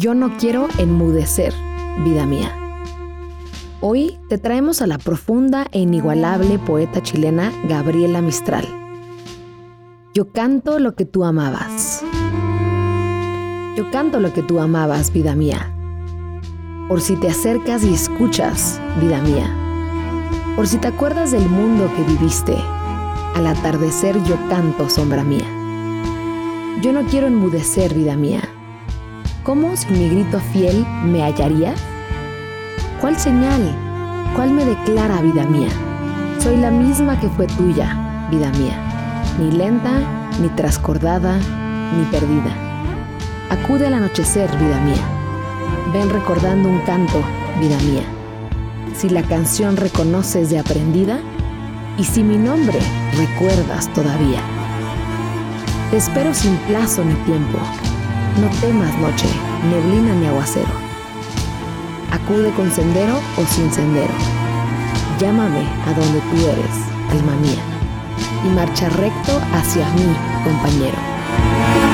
Yo no quiero enmudecer, vida mía. Hoy te traemos a la profunda e inigualable poeta chilena Gabriela Mistral. Yo canto lo que tú amabas. Yo canto lo que tú amabas, vida mía. Por si te acercas y escuchas, vida mía. Por si te acuerdas del mundo que viviste, al atardecer yo canto, sombra mía. Yo no quiero enmudecer, vida mía. ¿Cómo sin mi grito fiel me hallaría? ¿Cuál señal? ¿Cuál me declara, vida mía? Soy la misma que fue tuya, vida mía. Ni lenta, ni trascordada, ni perdida. Acude al anochecer, vida mía. Ven recordando un canto, vida mía. Si la canción reconoces de aprendida, y si mi nombre recuerdas todavía. Te espero sin plazo ni tiempo. No temas noche, neblina ni aguacero. Acude con sendero o sin sendero. Llámame a donde tú eres, alma mía, y marcha recto hacia mí, compañero.